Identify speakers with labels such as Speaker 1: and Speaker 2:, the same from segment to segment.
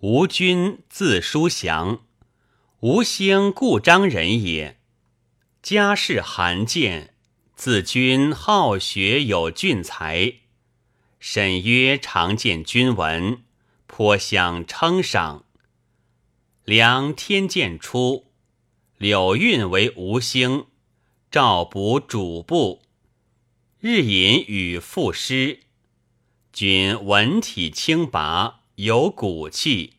Speaker 1: 吴君，字叔祥，吴兴故章人也。家世罕见，自君好学有俊才。沈约常见君文，颇相称赏。梁天监初，柳运为吴兴，召补主簿，日饮与赋诗。君文体清拔，有骨气，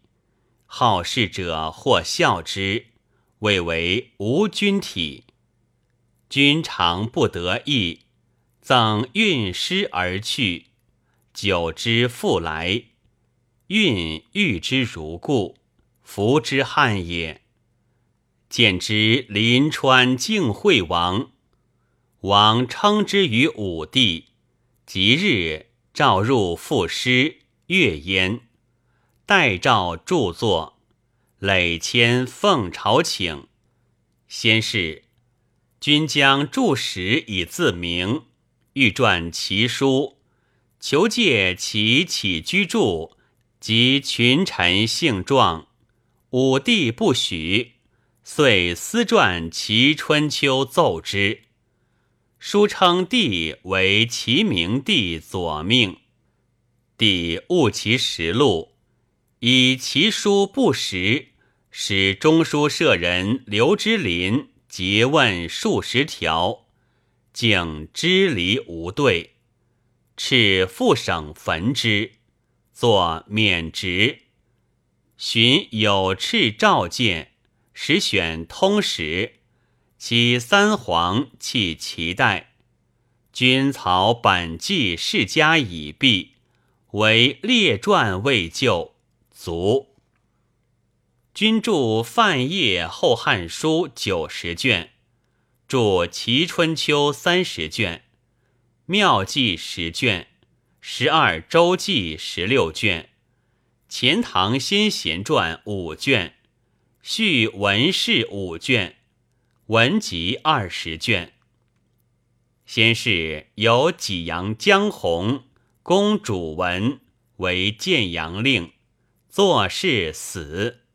Speaker 1: 好事者或笑之，谓为无君体。君常不得意，赠运师而去。久之复来，运遇之如故，服之汉也。见之临川敬惠王，王称之于武帝。即日召入赋诗，乐焉。代诏著作，累迁奉朝请。先是，君将著史以自明，欲传其书。求借其起居注及群臣姓状，武帝不许，遂私撰其春秋奏之。书称帝为齐明帝左命，帝误其实录，以其书不实，使中书舍人刘之林诘问数十条，竟支离无对。敕复省焚之，作免职。寻有敕召见，实选通史，其三皇弃其代。君曹本纪世家已毕，唯列传未就，卒。君著范晔《后汉书》九十卷，著《齐春秋》三十卷。妙记十卷，十二周记十六卷，钱塘先贤传五卷，续文氏五卷，文集二十卷。先是有济阳江洪公主文为建阳令，做事死。